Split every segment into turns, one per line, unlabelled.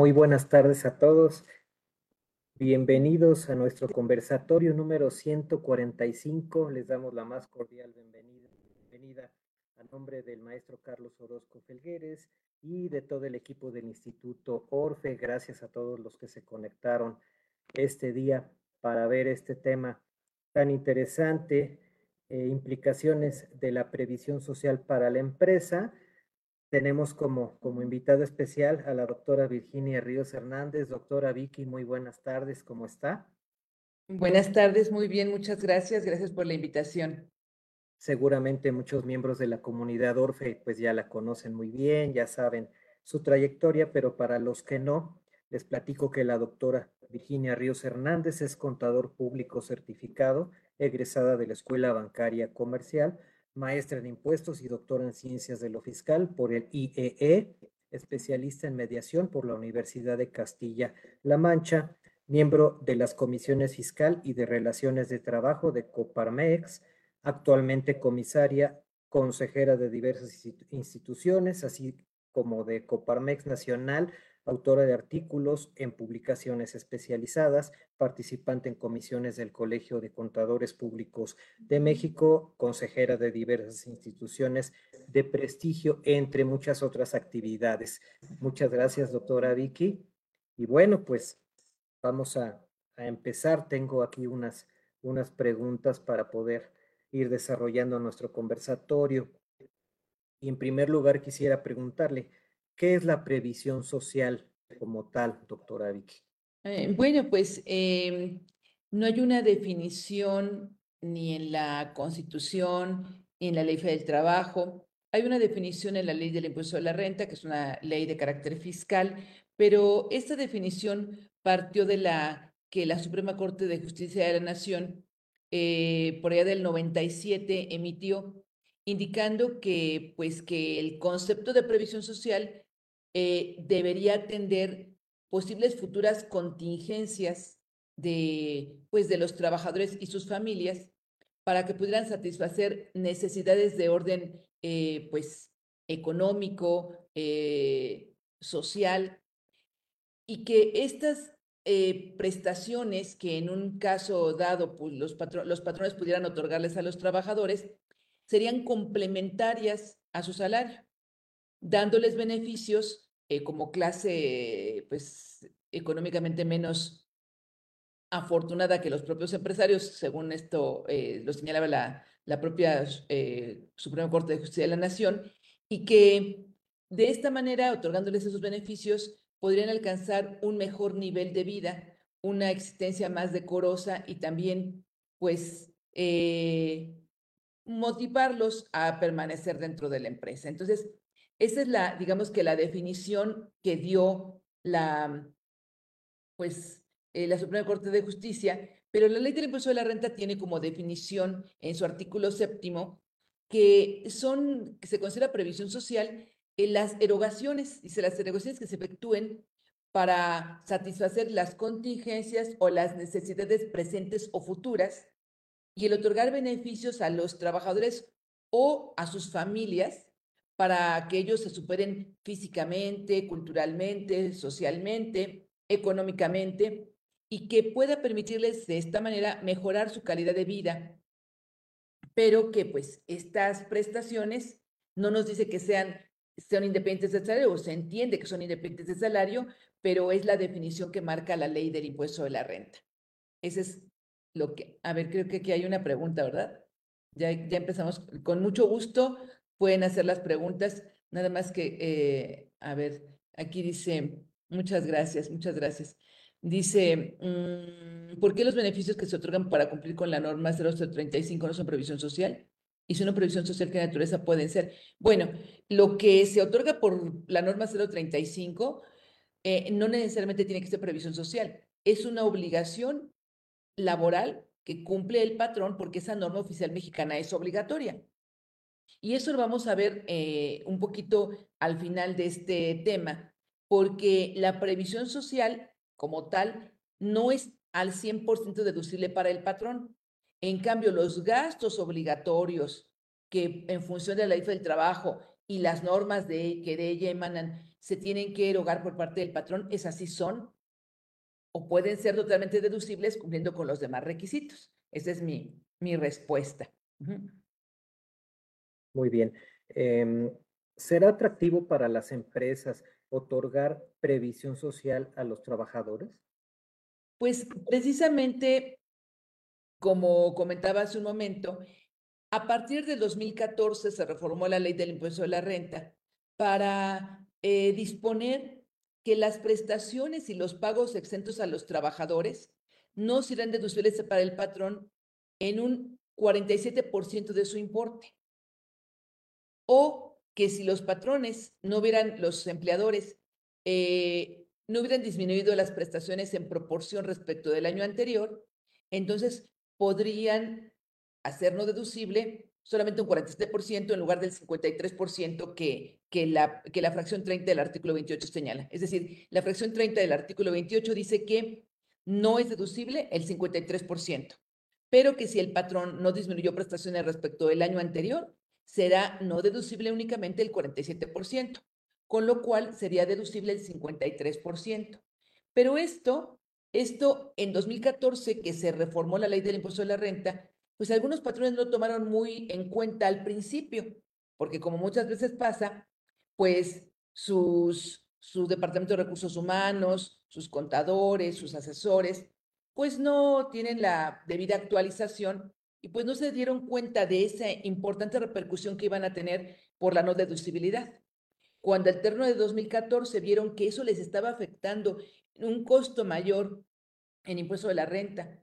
Muy buenas tardes a todos. Bienvenidos a nuestro conversatorio número 145. Les damos la más cordial bienvenida, a nombre del maestro Carlos Orozco Felgueres y de todo el equipo del Instituto Orfe. Gracias a todos los que se conectaron este día para ver este tema tan interesante, eh, implicaciones de la previsión social para la empresa. Tenemos como, como invitada especial a la doctora Virginia Ríos Hernández. Doctora Vicky, muy buenas tardes, ¿cómo está?
Buenas tardes, muy bien, muchas gracias. Gracias por la invitación.
Seguramente muchos miembros de la comunidad Orfe pues ya la conocen muy bien, ya saben su trayectoria, pero para los que no, les platico que la doctora Virginia Ríos Hernández es contador público certificado, egresada de la Escuela Bancaria Comercial, maestra en impuestos y doctora en ciencias de lo fiscal por el IEE, e, especialista en mediación por la Universidad de Castilla-La Mancha, miembro de las comisiones fiscal y de relaciones de trabajo de Coparmex, actualmente comisaria, consejera de diversas instituciones, así como de Coparmex Nacional, autora de artículos en publicaciones especializadas, participante en comisiones del Colegio de Contadores Públicos de México, consejera de diversas instituciones de prestigio, entre muchas otras actividades. Muchas gracias, doctora Vicky. Y bueno, pues vamos a, empezar. Tengo aquí unas, unas preguntas para poder ir desarrollando nuestro conversatorio. Y en primer lugar quisiera preguntarle, ¿Qué es la previsión social como tal, doctora Vicky?
Eh, bueno, pues em, no hay una definición ni en la Constitución ni en la Ley del Trabajo. Hay una definición en la Ley del Impuesto a la Renta, que es una ley de carácter fiscal, pero esta definición partió de la que la Suprema Corte de Justicia de la Nación, eh, por allá del 97, emitió, indicando que, pues, que el concepto de previsión social eh, debería atender posibles futuras contingencias de, pues, de los trabajadores y sus familias para que pudieran satisfacer necesidades de orden eh, pues, económico, eh, social, y que estas prestaciones que en un caso dado pues, los, los patrones pudieran otorgarles a los trabajadores serían complementarias a su salario dándoles beneficios eh, como clase, pues, económicamente menos afortunada que los propios empresarios, según esto eh, lo señalaba la, la propia eh, Suprema Corte de Justicia de la Nación, y que de esta manera, otorgándoles esos beneficios, podrían alcanzar un mejor nivel de vida, una existencia más decorosa y también, pues, motivarlos a permanecer dentro de la empresa. Entonces, esa es la, digamos que la definición que dio la, pues, eh, la Suprema Corte de Justicia, pero la ley del impuesto de la renta tiene como definición en su artículo séptimo que son, que se considera previsión social las erogaciones, dice las erogaciones que se efectúen para satisfacer las contingencias o las necesidades presentes o futuras y el otorgar beneficios a los trabajadores o a sus familias para que ellos se superen físicamente, culturalmente, socialmente, económicamente y que pueda permitirles de esta manera mejorar su calidad de vida, pero que pues estas prestaciones no nos dice que sean, sean independientes de salario, o se entiende que son independientes de salario, pero es la definición que marca la ley del impuesto de la renta. Ese es lo que, a ver, creo que aquí hay una pregunta, ¿verdad? Ya, ya empezamos con mucho gusto pueden hacer las preguntas, nada más que, eh, a ver, aquí dice, muchas gracias, muchas gracias. Dice, mm, ¿por qué los beneficios que se otorgan para cumplir con la norma 035 no son previsión social? Y si no previsión social, ¿qué naturaleza pueden ser? Bueno, lo que se otorga por la norma 035 eh, no necesariamente tiene que ser previsión social. Es una obligación laboral que cumple el patrón porque esa norma oficial mexicana es obligatoria. Y eso lo vamos a ver eh, un poquito al final de este tema, porque la previsión social como tal no es al 100% deducible para el patrón. En cambio, los gastos obligatorios que en función de la ley del trabajo y las normas de, que de ella emanan se tienen que erogar por parte del patrón, esas sí son o pueden ser totalmente deducibles cumpliendo con los demás requisitos. Esa es mi, mi respuesta.
Muy bien. Em, ¿Será atractivo para las empresas otorgar previsión social a los trabajadores?
Pues precisamente, como comentaba hace un momento, a partir del 2014 se reformó la ley del impuesto de la renta para eh, disponer que las prestaciones y los pagos exentos a los trabajadores no serán deducibles para el patrón en un 47% de su importe. O que si los patrones no hubieran, los empleadores, eh, no hubieran disminuido las prestaciones en proporción respecto del año anterior, entonces podrían hacer no deducible solamente un 47% en lugar del 53% que, que, la, que la fracción 30 del artículo 28 señala. Es decir, la fracción 30 del artículo 28 dice que no es deducible el 53%, pero que si el patrón no disminuyó prestaciones respecto del año anterior, será no deducible únicamente el 47%, con lo cual sería deducible el 53%. Pero esto, esto en 2014 que se reformó la ley del impuesto de la renta, pues algunos patrones no lo tomaron muy en cuenta al principio, porque como muchas veces pasa, pues sus, su departamento de recursos humanos, sus contadores, sus asesores, pues no tienen la debida actualización y pues no se dieron cuenta de esa importante repercusión que iban a tener por la no deducibilidad. Cuando al término de 2014 vieron que eso les estaba afectando un costo mayor en impuesto de la renta,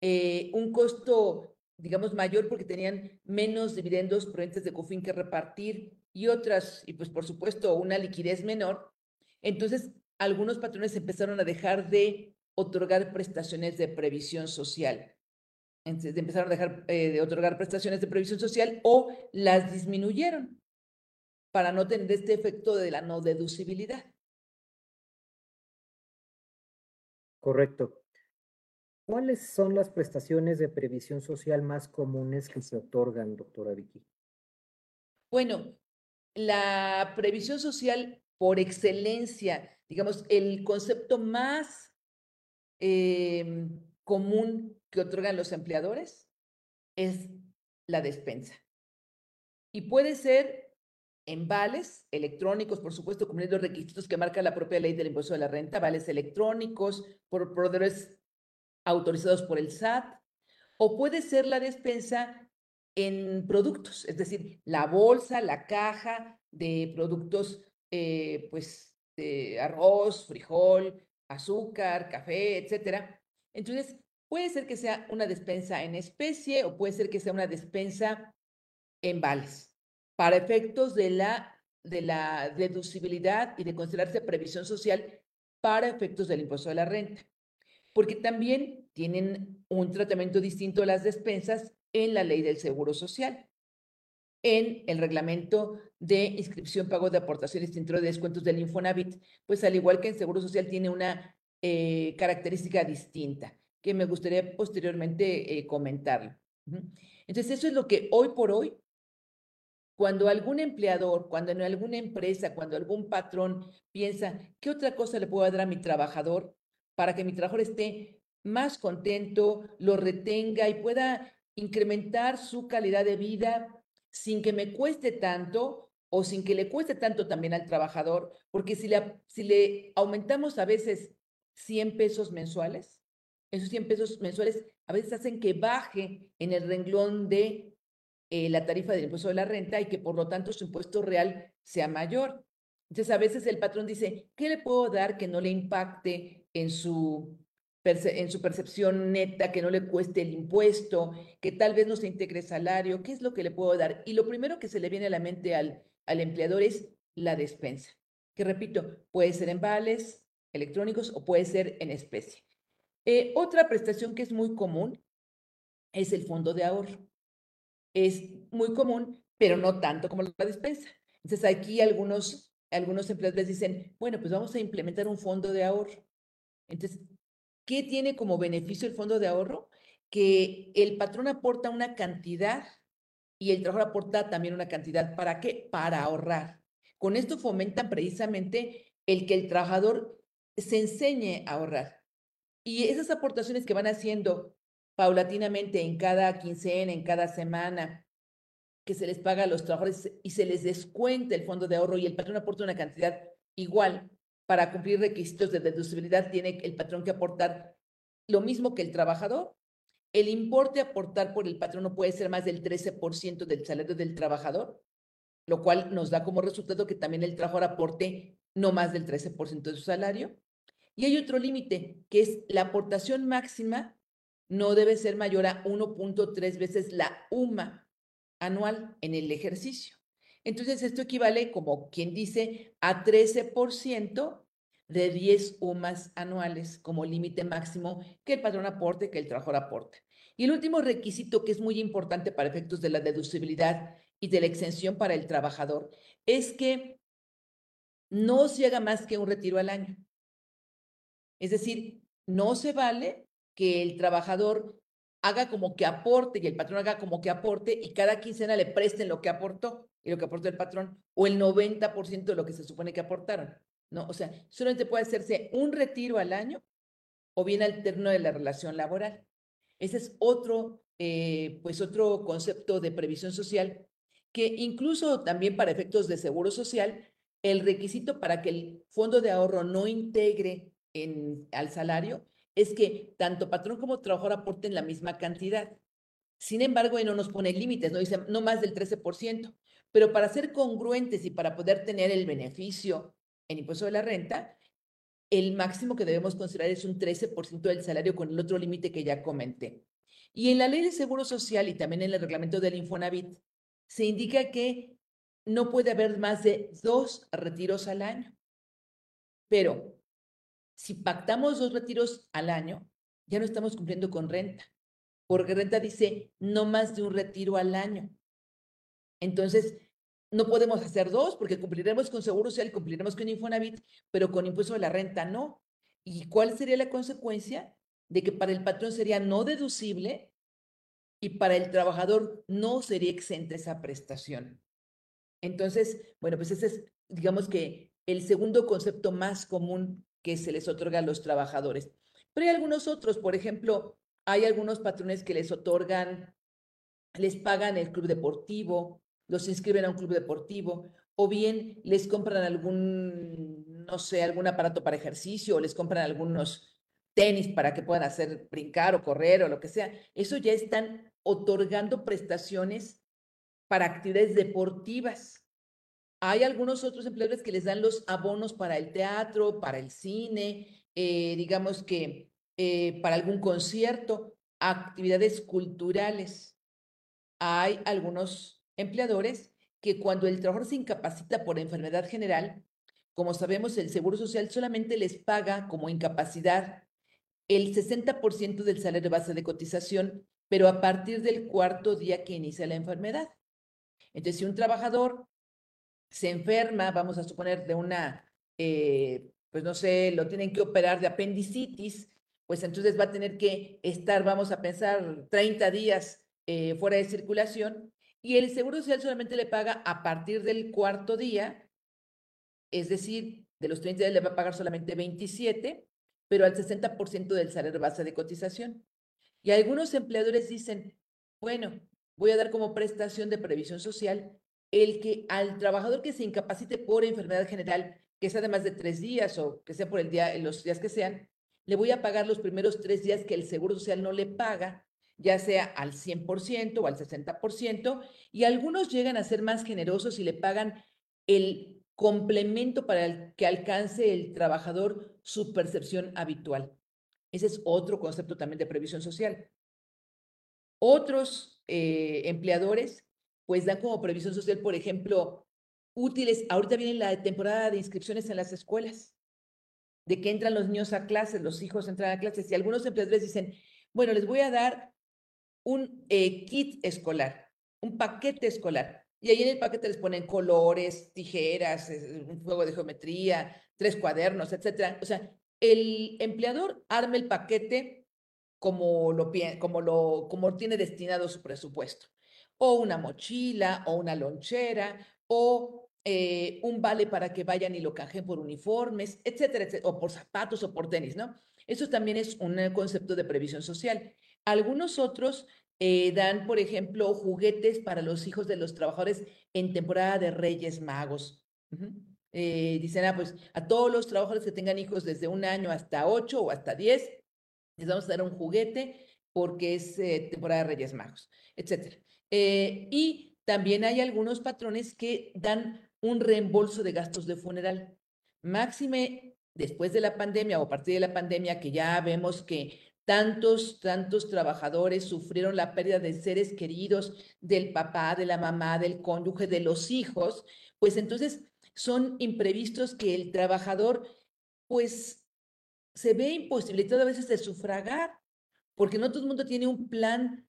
eh, un costo digamos, mayor porque tenían menos dividendos provenientes de COFIN que repartir y otras, y pues por supuesto una liquidez menor, entonces algunos patrones empezaron a dejar de otorgar prestaciones de previsión social. Entonces empezaron a dejar eh, de otorgar prestaciones de previsión social o las disminuyeron para no tener este efecto de la no deducibilidad.
Correcto. ¿Cuáles son las prestaciones de previsión social más comunes que se otorgan, doctora Vicky?
Bueno, la previsión social por excelencia, digamos, el concepto más em, común que otorgan los empleadores es la despensa. Y puede ser en vales electrónicos, por supuesto, cumpliendo los requisitos que marca la propia ley del impuesto de la renta, vales electrónicos, por proveedores autorizados por el SAT, o puede ser la despensa en productos, es decir, la bolsa, la caja de productos, eh, pues, de arroz, frijol, azúcar, café, etcétera. Entonces, puede ser que sea una despensa en especie o puede ser que sea una despensa en vales, para efectos de la, de la deducibilidad y de considerarse previsión social para efectos del impuesto de la renta porque también tienen un tratamiento distinto a las despensas en la ley del Seguro Social. En el reglamento de inscripción, pago de aportaciones dentro de descuentos del Infonavit, pues al igual que en Seguro Social tiene una eh, característica distinta que me gustaría posteriormente eh, comentarlo. Entonces, eso es lo que hoy por hoy, cuando algún empleador, cuando en alguna empresa, cuando algún patrón piensa, ¿qué otra cosa le puedo dar a mi trabajador? para que mi trabajador esté más contento, lo retenga y pueda incrementar su calidad de vida sin que me cueste tanto o sin que le cueste tanto también al trabajador, porque si le, si le aumentamos a veces 100 pesos mensuales, esos 100 pesos mensuales a veces hacen que baje en el renglón de eh, la tarifa del impuesto de la renta y que por lo tanto su impuesto real sea mayor. Entonces a veces el patrón dice, ¿qué le puedo dar que no le impacte en su, percepción neta, que no le cueste el impuesto, que tal vez no se integre salario, ¿qué es lo que le puedo dar? Y lo primero que se le viene a la mente al, al empleador es la despensa, que repito, puede ser en vales electrónicos o puede ser en especie. Eh, otra prestación que es muy común es el fondo de ahorro. Es muy común, pero no tanto como la despensa. Entonces aquí algunos, algunos empleadores dicen, bueno, pues vamos a implementar un fondo de ahorro. Entonces, ¿qué tiene como beneficio el fondo de ahorro? Que el patrón aporta una cantidad y el trabajador aporta también una cantidad. ¿Para qué? Para ahorrar. Con esto fomentan precisamente el que el trabajador se enseñe a ahorrar. Y esas aportaciones que van haciendo paulatinamente en cada quincena, en cada semana, que se les paga a los trabajadores y se les descuente el fondo de ahorro y el patrón aporta una cantidad igual para cumplir requisitos de deducibilidad, tiene el patrón que aportar lo mismo que el trabajador. El importe a aportar por el patrón no puede ser más del 13% del salario del trabajador, lo cual nos da como resultado que también el trabajador aporte no más del 13% de su salario. Y hay otro límite, que es la aportación máxima no debe ser mayor a 1.3 veces la UMA anual en el ejercicio. Entonces, esto equivale, como quien dice, a 13% de 10 UMAS anuales como límite máximo que el patrón aporte, que el trabajador aporte. Y el último requisito que es muy importante para efectos de la deducibilidad y de la exención para el trabajador es que no se haga más que un retiro al año. Es decir, no se vale que el trabajador haga como que aporte y el patrón haga como que aporte y cada quincena le presten lo que aportó y lo que aportó el patrón o el 90% de lo que se supone que aportaron. ¿no? O sea, solamente puede hacerse un retiro al año o bien al término de la relación laboral. Ese es otro, eh, pues otro concepto de previsión social que incluso también para efectos de seguro social, el requisito para que el fondo de ahorro no integre en, al salario es que tanto patrón como trabajador aporten la misma cantidad. Sin embargo, no nos pone límites, no dice no más del 13%, pero para ser congruentes y para poder tener el beneficio en impuesto de la renta, el máximo que debemos considerar es un 13% del salario con el otro límite que ya comenté. Y en la ley de seguro social y también en el reglamento del Infonavit se indica que no puede haber más de dos retiros al año. Pero si pactamos dos retiros al año, ya no estamos cumpliendo con renta, porque renta dice no más de un retiro al año. Entonces, no podemos hacer dos porque cumpliremos con Seguro Social, cumpliremos con Infonavit, pero con impuesto de la renta no. ¿Y cuál sería la consecuencia? De que para el patrón sería no deducible y para el trabajador no sería exenta esa prestación. Entonces, bueno, pues ese es, digamos que, el segundo concepto más común que se les otorga a los trabajadores. Pero hay algunos otros, por ejemplo, hay algunos patrones que les otorgan, les pagan el club deportivo, los inscriben a un club deportivo, o bien les compran algún, no sé, algún aparato para ejercicio, o les compran algunos tenis para que puedan hacer brincar o correr o lo que sea. Eso ya están otorgando prestaciones para actividades deportivas. Hay algunos otros empleadores que les dan los abonos para el teatro, para el cine, eh, digamos que eh, para algún concierto, actividades culturales. Hay algunos empleadores que cuando el trabajador se incapacita por enfermedad general, como sabemos, el Seguro Social solamente les paga como incapacidad el 60% del salario base de cotización, pero a partir del cuarto día que inicia la enfermedad. Entonces, si un trabajador se enferma, vamos a suponer de una, eh, pues no sé, lo tienen que operar de apendicitis, pues entonces va a tener que estar, vamos a pensar, 30 días eh, fuera de circulación y el Seguro Social solamente le paga a partir del cuarto día, es decir, de los 30 días le va a pagar solamente 27, pero al 60% del salario base de cotización. Y algunos empleadores dicen, bueno, voy a dar como prestación de previsión social el que al trabajador que se incapacite por enfermedad general, que sea de más de tres días o que sea por el día, los días que sean, le voy a pagar los primeros tres días que el Seguro Social no le paga ya sea al 100% o al 60%, y algunos llegan a ser más generosos y le pagan el complemento para que alcance el trabajador su percepción habitual. Ese es otro concepto también de previsión social. Otros eh, empleadores pues dan como previsión social, por ejemplo, útiles. Ahorita viene la temporada de inscripciones en las escuelas, de que entran los niños a clases, los hijos entran a clases, y algunos empleadores dicen, bueno, les voy a dar un eh, kit escolar, un paquete escolar. Y ahí en el paquete les ponen colores, tijeras, un juego de geometría, tres cuadernos, etcétera. O sea, el empleador arma el paquete como lo, como lo como tiene destinado su presupuesto. O una mochila, o una lonchera, o eh, un vale para que vayan y lo canjeen por uniformes, etcétera, etcétera, o por zapatos o por tenis, ¿no? Eso también es un concepto de previsión social. Algunos otros eh, dan, por ejemplo, juguetes para los hijos de los trabajadores en temporada de Reyes Magos. Eh, dicen, ah, pues a todos los trabajadores que tengan hijos desde un año hasta ocho o hasta diez, les vamos a dar un juguete porque es eh, temporada de Reyes Magos, etc. y también hay algunos patrones que dan un reembolso de gastos de funeral. Máxime después de la pandemia o a partir de la pandemia que ya vemos que tantos, tantos trabajadores sufrieron la pérdida de seres queridos, del papá, de la mamá, del cónyuge, de los hijos, pues entonces son imprevistos que el trabajador pues se ve imposibilitado a veces de sufragar, porque no todo el mundo tiene un plan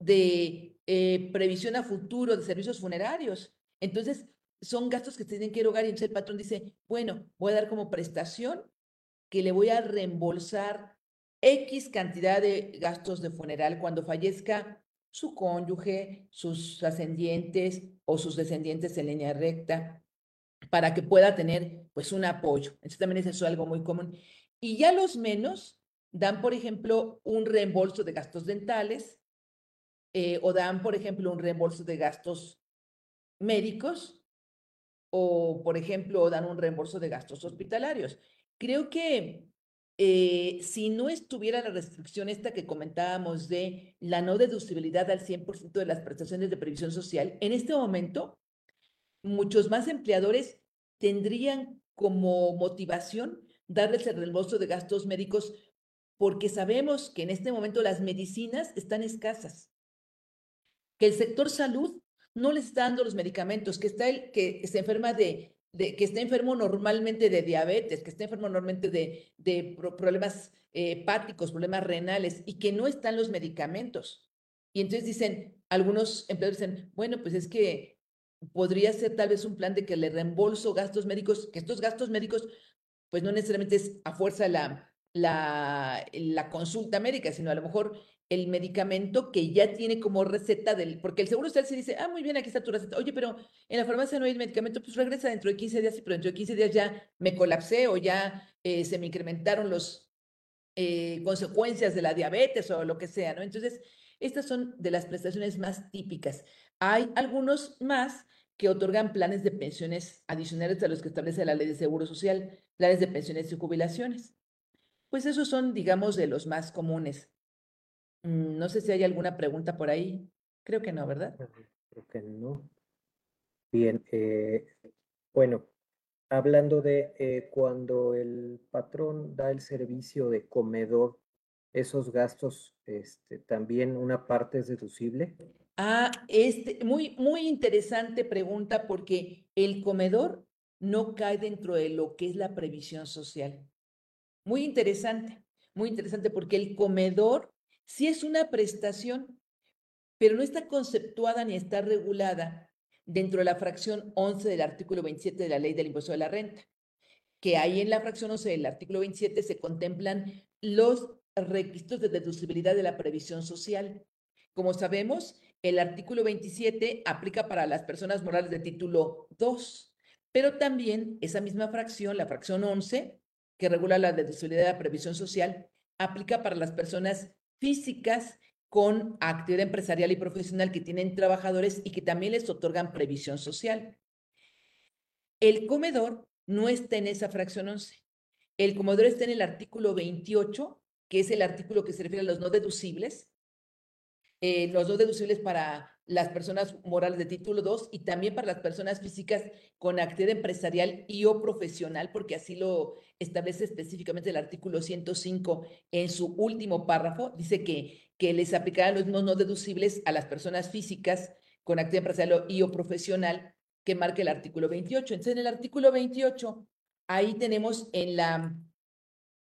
de eh, previsión a futuro de servicios funerarios. Entonces, son gastos que tienen que erogar y entonces el patrón dice, bueno, voy a dar como prestación que le voy a reembolsar X cantidad de gastos de funeral cuando fallezca su cónyuge, sus ascendientes o sus descendientes en línea recta, para que pueda tener pues un apoyo. Eso también es algo muy común. Y ya los menos dan, por ejemplo, un reembolso de gastos dentales eh, o dan, por ejemplo, un reembolso de gastos médicos o, por ejemplo, dan un reembolso de gastos hospitalarios. Creo que eh, si no estuviera la restricción esta que comentábamos de la no deducibilidad al 100% de las prestaciones de previsión social, en este momento muchos más empleadores tendrían como motivación darles el reembolso de gastos médicos porque sabemos que en este momento las medicinas están escasas, que el sector salud no les está dando los medicamentos, que está el que se enferma de que esté enfermo normalmente de diabetes, que esté enfermo normalmente de, problemas eh, hepáticos, problemas renales y que no están los medicamentos. Y entonces dicen, algunos empleadores dicen, bueno, pues es que podría ser tal vez un plan de que le reembolso gastos médicos, que estos gastos médicos, pues no necesariamente es a fuerza la, la consulta médica, sino a lo mejor el medicamento que ya tiene como receta del, porque el seguro social se dice, ah, muy bien, aquí está tu receta. Oye, pero en la farmacia no hay medicamento, pues regresa dentro de 15 días, pero dentro de 15 días ya me colapsé o ya eh, se me incrementaron las eh, consecuencias de la diabetes o lo que sea, ¿no? Entonces, estas son de las prestaciones más típicas. Hay algunos más que otorgan planes de pensiones adicionales a los que establece la ley de seguro social, planes de pensiones y jubilaciones. Pues esos son, digamos, de los más comunes. Mm, no sé si hay alguna pregunta por ahí. Creo que no, ¿verdad?
Creo que no. Bien, eh, bueno, hablando de eh, cuando el patrón da el servicio de comedor, esos gastos, este, también una parte es deducible.
Ah, este, muy, muy interesante pregunta porque el comedor no cae dentro de lo que es la previsión social. Muy interesante, muy interesante porque el comedor sí es una prestación, pero no está conceptuada ni está regulada dentro de la fracción 11 del artículo 27 de la ley del impuesto de la renta, que ahí en la fracción 11 del artículo 27 se contemplan los requisitos de deducibilidad de la previsión social. Como sabemos, el artículo 27 aplica para las personas morales de título 2, pero también esa misma fracción, la fracción 11, que regula la deducibilidad de la previsión social, aplica para las personas físicas con actividad empresarial y profesional que tienen trabajadores y que también les otorgan previsión social. El comedor no está en esa fracción 11. El comedor está en el artículo 28, que es el artículo que se refiere a los no deducibles. Eh, los no deducibles para las personas morales de título 2 y también para las personas físicas con actividad empresarial y o profesional, porque así lo establece específicamente el artículo 105 en su último párrafo, dice que, que les aplicarán los no, no deducibles a las personas físicas con actividad empresarial y o profesional que marque el artículo 28. Entonces, en el artículo 28, ahí tenemos en la,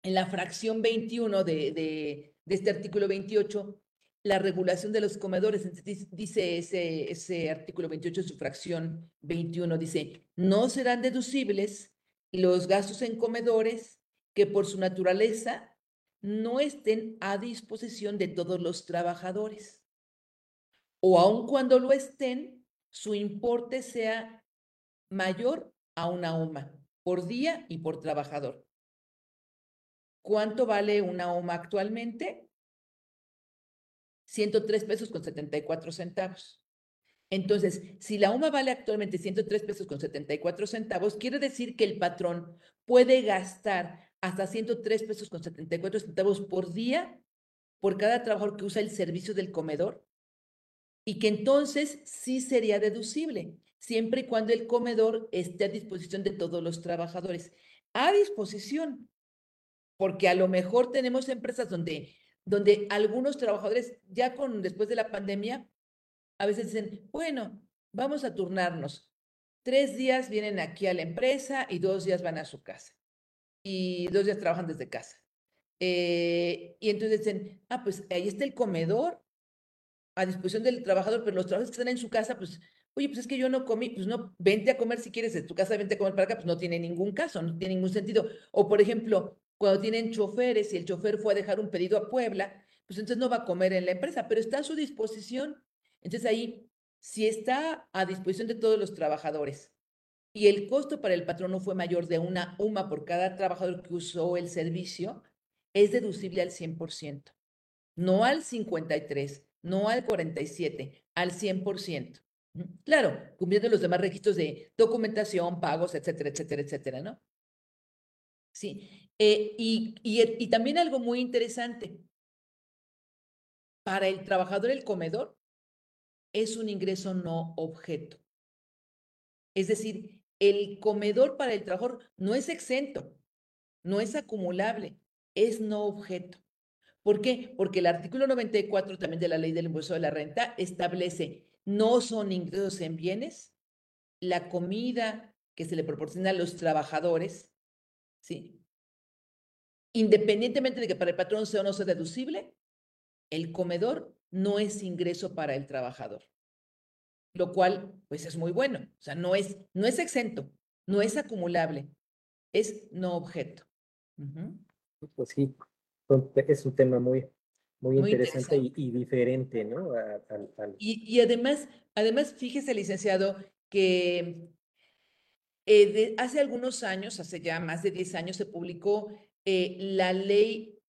en la fracción 21 de, de, de este artículo 28, la regulación de los comedores, dice ese, ese artículo 28, su fracción 21, dice, no serán deducibles los gastos en comedores que por su naturaleza no estén a disposición de todos los trabajadores. O aun cuando lo estén, su importe sea mayor a una UMA por día y por trabajador. ¿Cuánto vale una OMA actualmente? 103 pesos con 74 centavos. Entonces, si la UMA vale actualmente 103 pesos con 74 centavos, quiere decir que el patrón puede gastar hasta 103 pesos con 74 centavos por día por cada trabajador que usa el servicio del comedor y que entonces sí sería deducible, siempre y cuando el comedor esté a disposición de todos los trabajadores. A disposición, porque a lo mejor tenemos empresas donde, donde algunos trabajadores ya con después de la pandemia a veces dicen, bueno, vamos a turnarnos. Tres días vienen aquí a la empresa y dos días van a su casa. Y dos días trabajan desde casa. Eh, y entonces dicen, ah, pues ahí está el comedor a disposición del trabajador, pero los trabajadores que están en su casa, pues, oye, pues es que yo no comí, pues no, vente a comer si quieres de tu casa, vente a comer para acá, pues no tiene ningún caso, no tiene ningún sentido. O por ejemplo, cuando tienen choferes y el chofer fue a dejar un pedido a Puebla, pues entonces no va a comer en la empresa, pero está a su disposición. Entonces ahí, si está a disposición de todos los trabajadores y el costo para el patrón no fue mayor de una UMA por cada trabajador que usó el servicio, es deducible al 100%, no al 53, no al 47, al 100%. Claro, cumpliendo los demás requisitos de documentación, pagos, etcétera, etcétera, etcétera, ¿no? Sí, eh, y, y también algo muy interesante, para el trabajador el comedor es un ingreso no objeto. Es decir, el comedor para el trabajador no es exento, no es acumulable, es no objeto. ¿Por qué? Porque el artículo 94 también de la ley del impuesto de la renta establece no son ingresos en bienes, la comida que se le proporciona a los trabajadores, ¿sí? Independientemente de que para el patrón sea o no sea deducible, el comedor no es ingreso para el trabajador. Lo cual, pues es muy bueno. O sea, no es, no es exento, no es acumulable, es no objeto.
Pues sí, es un tema muy, muy, interesante, Y, diferente, ¿no?
Y, además, además, fíjese, licenciado, que eh, hace algunos años, hace ya más de 10 años, se publicó eh, la ley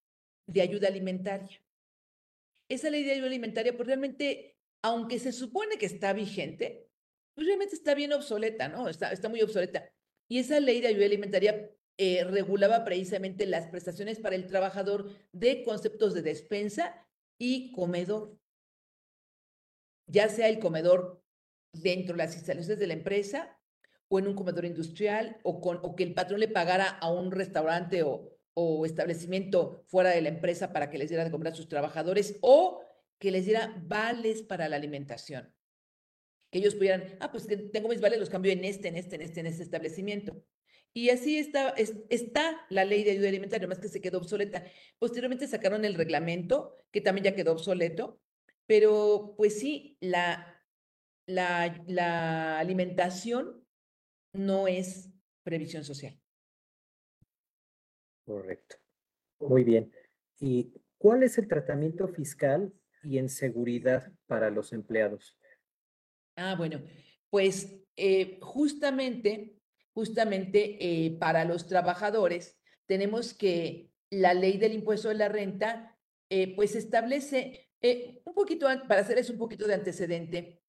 de ayuda alimentaria. Esa ley de ayuda alimentaria, pues realmente, aunque se supone que está vigente, pues realmente está bien obsoleta, ¿no? Está, está muy obsoleta. Y esa ley de ayuda alimentaria eh, regulaba precisamente las prestaciones para el trabajador de conceptos de despensa y comedor. Ya sea el comedor dentro de las instalaciones de la empresa o en un comedor industrial o, con, o que el patrón le pagara a un restaurante o, o establecimiento fuera de la empresa para que les diera de comer a sus trabajadores o que les diera vales para la alimentación. Que ellos pudieran, ah, pues que tengo mis vales, los cambio en este, en este, en este, en este establecimiento. Y así está, está la ley de ayuda alimentaria, más que se quedó obsoleta. Posteriormente sacaron el reglamento, que también ya quedó obsoleto, pero pues sí, la, la alimentación no es previsión social.
Correcto. Muy bien. ¿Y cuál es el tratamiento fiscal y en seguridad para los empleados?
Ah, bueno, pues eh, justamente, justamente eh, para los trabajadores tenemos que la ley del impuesto de la renta, eh, pues establece un poquito, para hacerles un poquito de antecedente,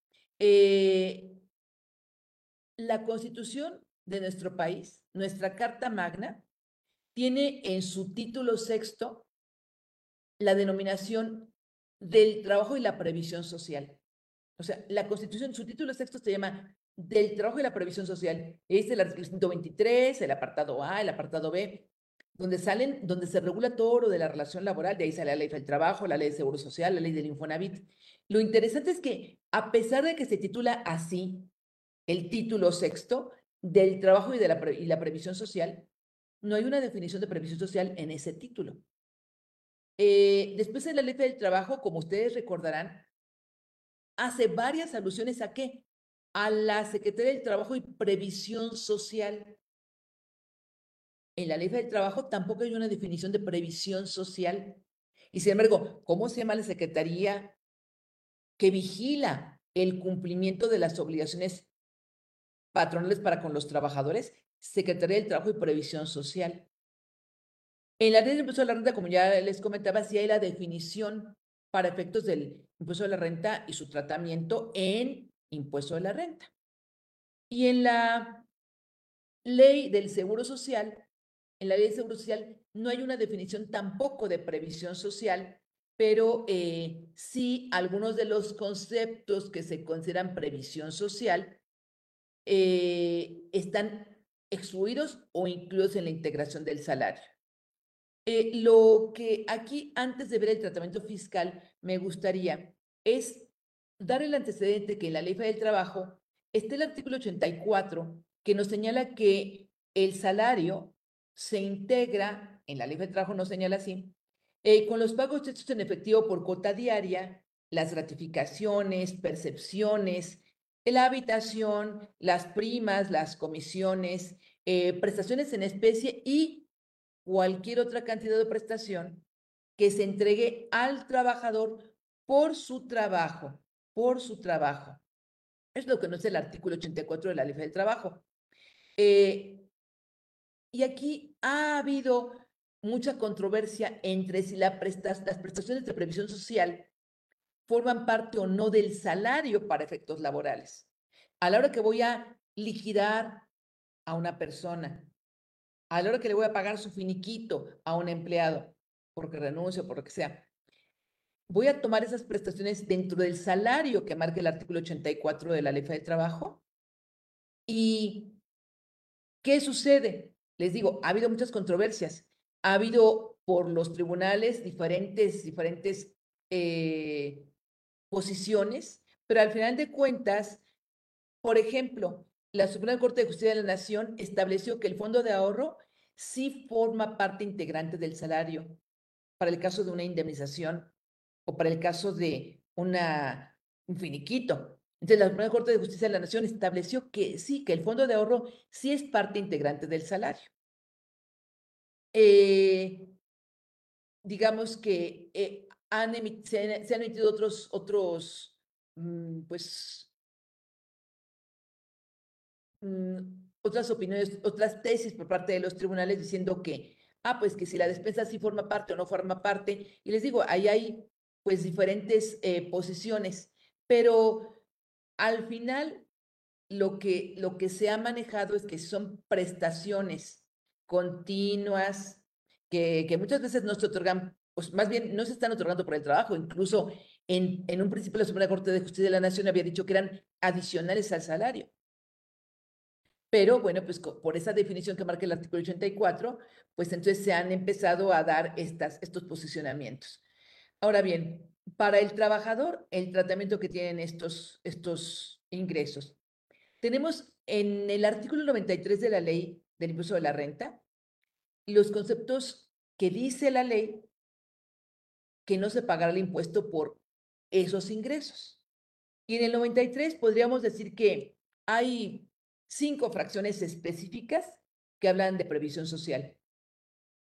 la constitución de nuestro país, nuestra Carta Magna, tiene en su título sexto la denominación del trabajo y la previsión social. O sea, la Constitución, su título sexto se llama del trabajo y la previsión social. Es el artículo 123, el apartado A, el apartado B, donde salen, donde se regula todo lo de la relación laboral, de ahí sale la ley del trabajo, la ley de seguro social, la ley del Infonavit. Lo interesante es que, a pesar de que se titula así, el título sexto del trabajo y de la, y la previsión social, no hay una definición de previsión social en ese título. Eh, después de la ley del trabajo, como ustedes recordarán, hace varias alusiones a qué? A la Secretaría del Trabajo y Previsión Social. En la ley del trabajo tampoco hay una definición de previsión social. Y sin embargo, ¿cómo se llama la Secretaría que vigila el cumplimiento de las obligaciones patronales para con los trabajadores, Secretaría del Trabajo y Previsión Social. En la ley del impuesto a la renta, como ya les comentaba, sí hay la definición para efectos del impuesto de la renta y su tratamiento en impuesto de la renta. Y en la ley del Seguro Social, en la ley del Seguro Social no hay una definición tampoco de previsión social, pero eh, sí algunos de los conceptos que se consideran previsión social eh, están excluidos o incluidos en la integración del salario. Eh, lo que aquí, antes de ver el tratamiento fiscal, me gustaría es dar el antecedente que en la Ley del Trabajo está el artículo 84 que nos señala que el salario se integra, en la Ley del Trabajo no señala así, eh, con los pagos hechos en efectivo por cuota diaria, las gratificaciones, percepciones, la habitación, las primas, las comisiones, eh, prestaciones en especie y cualquier otra cantidad de prestación que se entregue al trabajador por su trabajo, por su trabajo. Es lo que nos dice el artículo 84 de la Ley del Trabajo. Eh, y aquí ha habido mucha controversia entre si las prestaciones de previsión social forman parte o no del salario para efectos laborales. A la hora que voy a liquidar a una persona, a la hora que le voy a pagar su finiquito a un empleado, porque renuncio, por lo que sea, voy a tomar esas prestaciones dentro del salario que marca el artículo 84 de la Ley de Trabajo. ¿Y qué sucede? Les digo, ha habido muchas controversias. Ha habido por los tribunales diferentes, diferentes eh, posiciones, pero al final de cuentas, por ejemplo, la Suprema Corte de Justicia de la Nación estableció que el fondo de ahorro sí forma parte integrante del salario para el caso de una indemnización o para el caso de un finiquito. Entonces, la Suprema Corte de Justicia de la Nación estableció que sí, que el fondo de ahorro sí es parte integrante del salario. Eh, digamos que eh, se, han emitido otros, otros mm, pues, Mm, otras opiniones, otras tesis por parte de los tribunales diciendo que, ah, pues que si la despensa sí forma parte o no forma parte. Y les digo, ahí hay pues diferentes eh, posiciones, pero al final lo que, lo que se ha manejado es que son prestaciones continuas que, que muchas veces no se otorgan, pues más bien no se están otorgando por el trabajo, incluso en, en un principio la Suprema Corte de Justicia de la Nación había dicho que eran adicionales al salario. Pero bueno, pues por esa definición que marca el artículo 84, pues entonces se han empezado a dar estas, estos posicionamientos. Ahora bien, para el trabajador, el tratamiento que tienen estos, estos ingresos. Tenemos en el artículo 93 de la ley del impuesto de la renta los conceptos que dice la ley que no se pagará el impuesto por esos ingresos. Y en el 93 podríamos decir que hay cinco fracciones específicas que hablan de previsión social.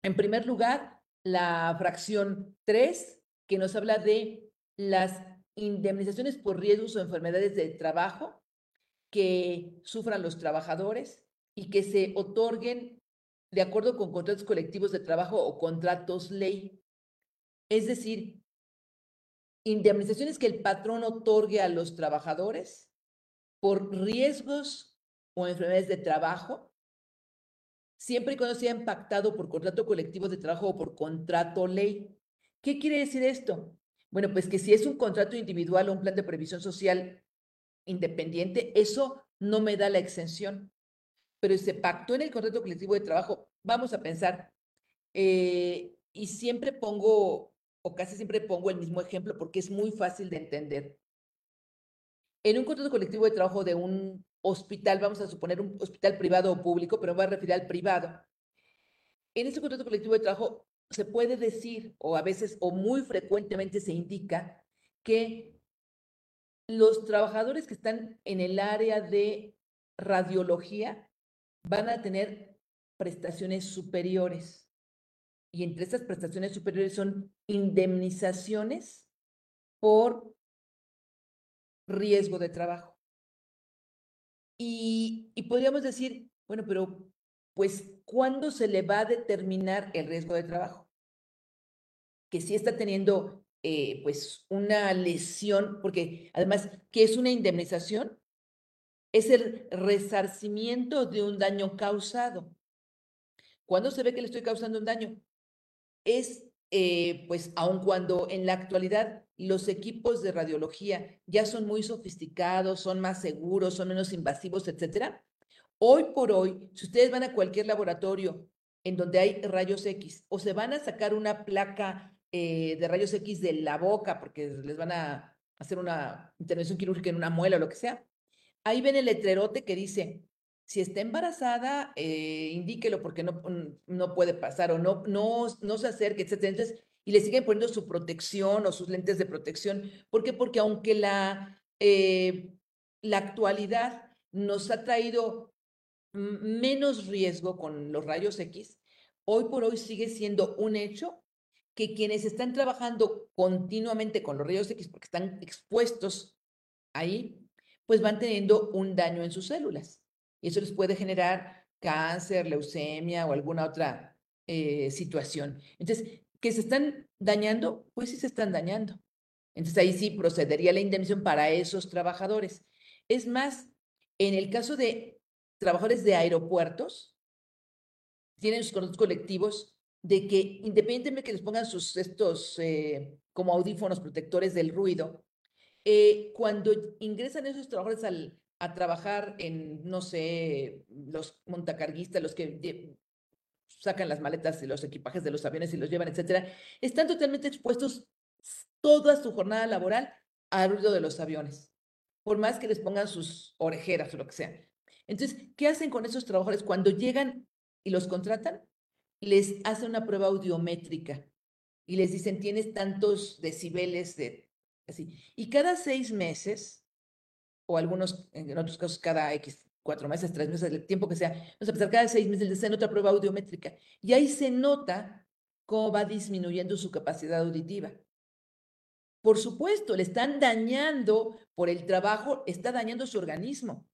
En primer lugar, la fracción 3, que nos habla de las indemnizaciones por riesgos o enfermedades de trabajo que sufran los trabajadores y que se otorguen de acuerdo con contratos colectivos de trabajo o contratos ley. Es decir, indemnizaciones que el patrón otorgue a los trabajadores por riesgos o enfermedades de trabajo, siempre y cuando sea impactado por contrato colectivo de trabajo o por contrato ley. ¿Qué quiere decir esto? Bueno, pues que si es un contrato individual o un plan de previsión social independiente, eso no me da la exención. Pero se pactó en el contrato colectivo de trabajo, vamos a pensar, eh, y siempre pongo, o casi siempre pongo el mismo ejemplo porque es muy fácil de entender. En un contrato colectivo de trabajo de un hospital, vamos a suponer un hospital privado o público, pero voy a referir al privado. En ese contrato colectivo de trabajo se puede decir, o a veces, o muy frecuentemente se indica, que los trabajadores que están en el área de radiología van a tener prestaciones superiores. Y entre esas prestaciones superiores son indemnizaciones por riesgo de trabajo. Y, y podríamos decir, bueno, pero pues, ¿cuándo se le va a determinar el riesgo de trabajo? Que si está teniendo, eh, pues, una lesión, porque además, ¿qué es una indemnización? Es el resarcimiento de un daño causado. ¿Cuándo se ve que le estoy causando un daño? Es, eh, pues, aun cuando en la actualidad los equipos de radiología ya son muy sofisticados, son más seguros, son menos invasivos, etcétera, Hoy por hoy, si ustedes van a cualquier laboratorio en donde hay rayos X o se van a sacar una placa eh, de rayos X de la boca porque les van a hacer una intervención quirúrgica en una muela o lo que sea, ahí ven el letrerote que dice, si está embarazada, eh, indíquelo porque no, no puede pasar o no, no, no se acerque, etc. Entonces, y le siguen poniendo su protección o sus lentes de protección. ¿Por qué? Porque aunque la, eh, la actualidad nos ha traído menos riesgo con los rayos X, hoy por hoy sigue siendo un hecho que quienes están trabajando continuamente con los rayos X, porque están expuestos ahí, pues van teniendo un daño en sus células. Y eso les puede generar cáncer, leucemia o alguna otra eh, situación. Entonces, ¿que se están dañando? Pues sí se están dañando. Entonces ahí sí procedería la indemnización para esos trabajadores. Es más, en el caso de trabajadores de aeropuertos tienen sus contratos colectivos de que independientemente de que les pongan sus estos eh, como audífonos protectores del ruido, eh, cuando ingresan esos trabajadores al, a trabajar en, no sé, los montacarguistas, los que sacan las maletas y los equipajes de los aviones y los llevan, etcétera, están totalmente expuestos toda su jornada laboral al ruido de los aviones, por más que les pongan sus orejeras o lo que sea. Entonces, ¿qué hacen con esos trabajadores? Cuando llegan y los contratan, les hacen una prueba audiométrica y les dicen, tienes tantos decibeles de así. Y cada seis meses, o algunos, en otros casos, cada X, cuatro meses, tres meses, el tiempo que sea, vamos a empezar cada seis meses, les hacen otra prueba audiométrica. Y ahí se nota cómo va disminuyendo su capacidad auditiva. Por supuesto, le están dañando por el trabajo, está dañando su organismo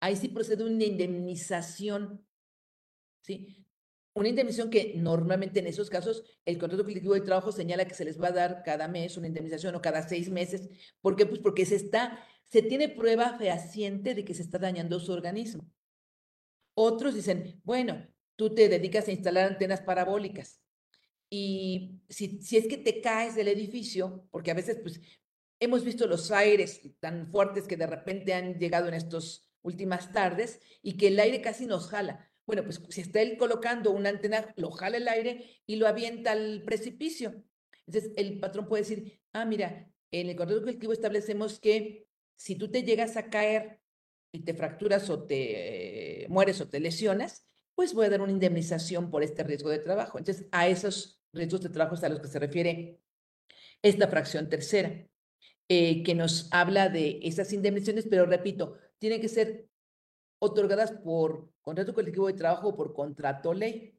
ahí sí procede una indemnización, ¿sí? Una indemnización que normalmente en esos casos el contrato colectivo de trabajo señala que se les va a dar cada mes una indemnización o cada seis meses. ¿Por qué? Pues porque se está, se tiene prueba fehaciente de que se está dañando su organismo. Otros dicen, bueno, tú te dedicas a instalar antenas parabólicas y si, si es que te caes del edificio, porque a veces pues hemos visto los aires tan fuertes que de repente han llegado en estos últimas tardes y que el aire casi nos jala. Bueno, pues si está él colocando una antena, lo jala el aire y lo avienta al precipicio. Entonces, el patrón puede decir, ah, mira, en el contrato colectivo establecemos que si tú te llegas a caer y te fracturas o te mueres o te lesionas, pues voy a dar una indemnización por este riesgo de trabajo. Entonces, a esos riesgos de trabajo es a los que se refiere esta fracción tercera, eh, que nos habla de esas indemnizaciones, pero repito, tienen que ser otorgadas por contrato colectivo de trabajo o por contrato ley.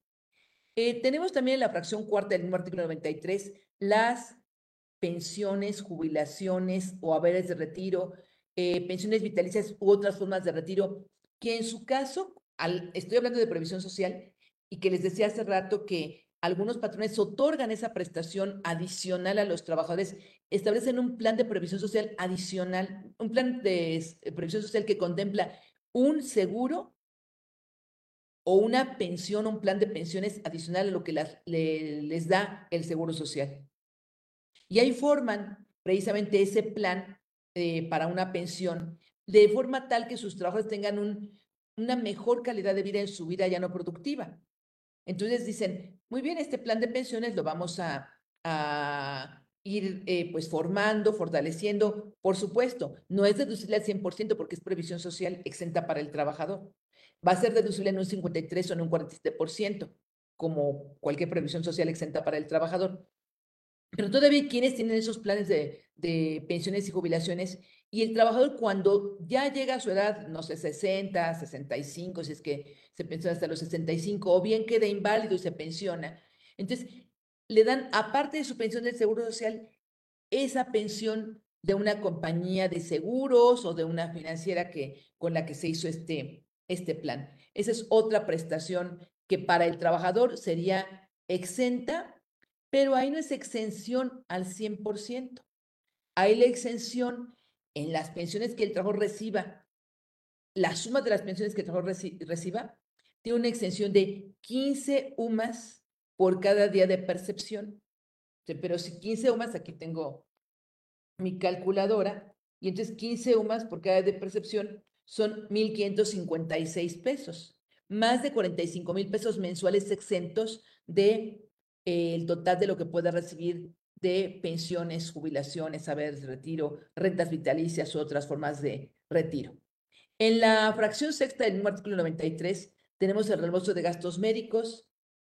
Eh, tenemos también en la fracción cuarta del mismo artículo 93 las pensiones, jubilaciones o haberes de retiro, eh, pensiones vitalicias u otras formas de retiro, que en su caso, estoy hablando de previsión social y que les decía hace rato que algunos patrones otorgan esa prestación adicional a los trabajadores, establecen un plan de previsión social adicional, un plan de eh, previsión social que contempla un seguro o una pensión, un plan de pensiones adicional a lo que les da el seguro social. Y ahí forman precisamente ese plan eh, para una pensión de forma tal que sus trabajadores tengan una mejor calidad de vida en su vida ya no productiva. Entonces dicen, muy bien, este plan de pensiones lo vamos a, ir eh, pues formando, fortaleciendo. Por supuesto, no es deducible al 100% porque es previsión social exenta para el trabajador. Va a ser deducible en un 53 o en un 47%, como cualquier previsión social exenta para el trabajador. Pero todavía quienes tienen esos planes de, pensiones y jubilaciones y el trabajador cuando ya llega a su edad, no sé, 60, 65, si es que se pensiona hasta los 65, o bien queda inválido y se pensiona, entonces le dan, aparte de su pensión del Seguro Social, esa pensión de una compañía de seguros o de una financiera que, con la que se hizo este, este plan. Esa es otra prestación que para el trabajador sería exenta, pero ahí no es exención al 100%. Hay la exención en las pensiones que el trabajador reciba. La suma de las pensiones que el trabajador reciba tiene una exención de 15 UMAS por cada día de percepción. Pero si 15 UMAS, aquí tengo mi calculadora, y entonces 15 UMAS por cada día de percepción son 1.556 pesos, más de 45 mil pesos mensuales exentos de el total de lo que pueda recibir de pensiones, jubilaciones, saberes de retiro, rentas vitalicias u otras formas de retiro. En la fracción sexta del mismo artículo 93 tenemos el reembolso de gastos médicos,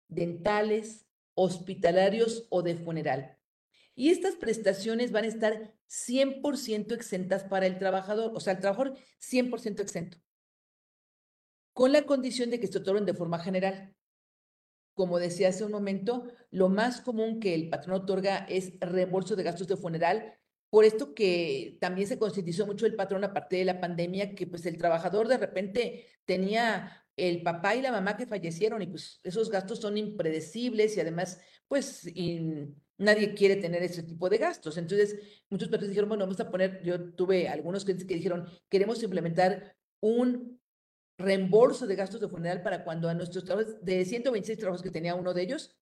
dentales, hospitalarios o de funeral. Y estas prestaciones van a estar 100% exentas para el trabajador, o sea, el trabajador 100% exento, con la condición de que se otorguen de forma general. Como decía hace un momento, lo más común que el patrón otorga es reembolso de gastos de funeral, por esto que también se concientizó mucho el patrón a partir de la pandemia, que pues el trabajador de repente tenía el papá y la mamá que fallecieron y pues esos gastos son impredecibles y además pues nadie quiere tener ese tipo de gastos. Entonces muchos patrones dijeron, bueno, vamos a poner, yo tuve algunos clientes que dijeron, queremos implementar un reembolso de gastos de funeral para cuando a nuestros trabajos, de 126 trabajos que tenía uno de ellos,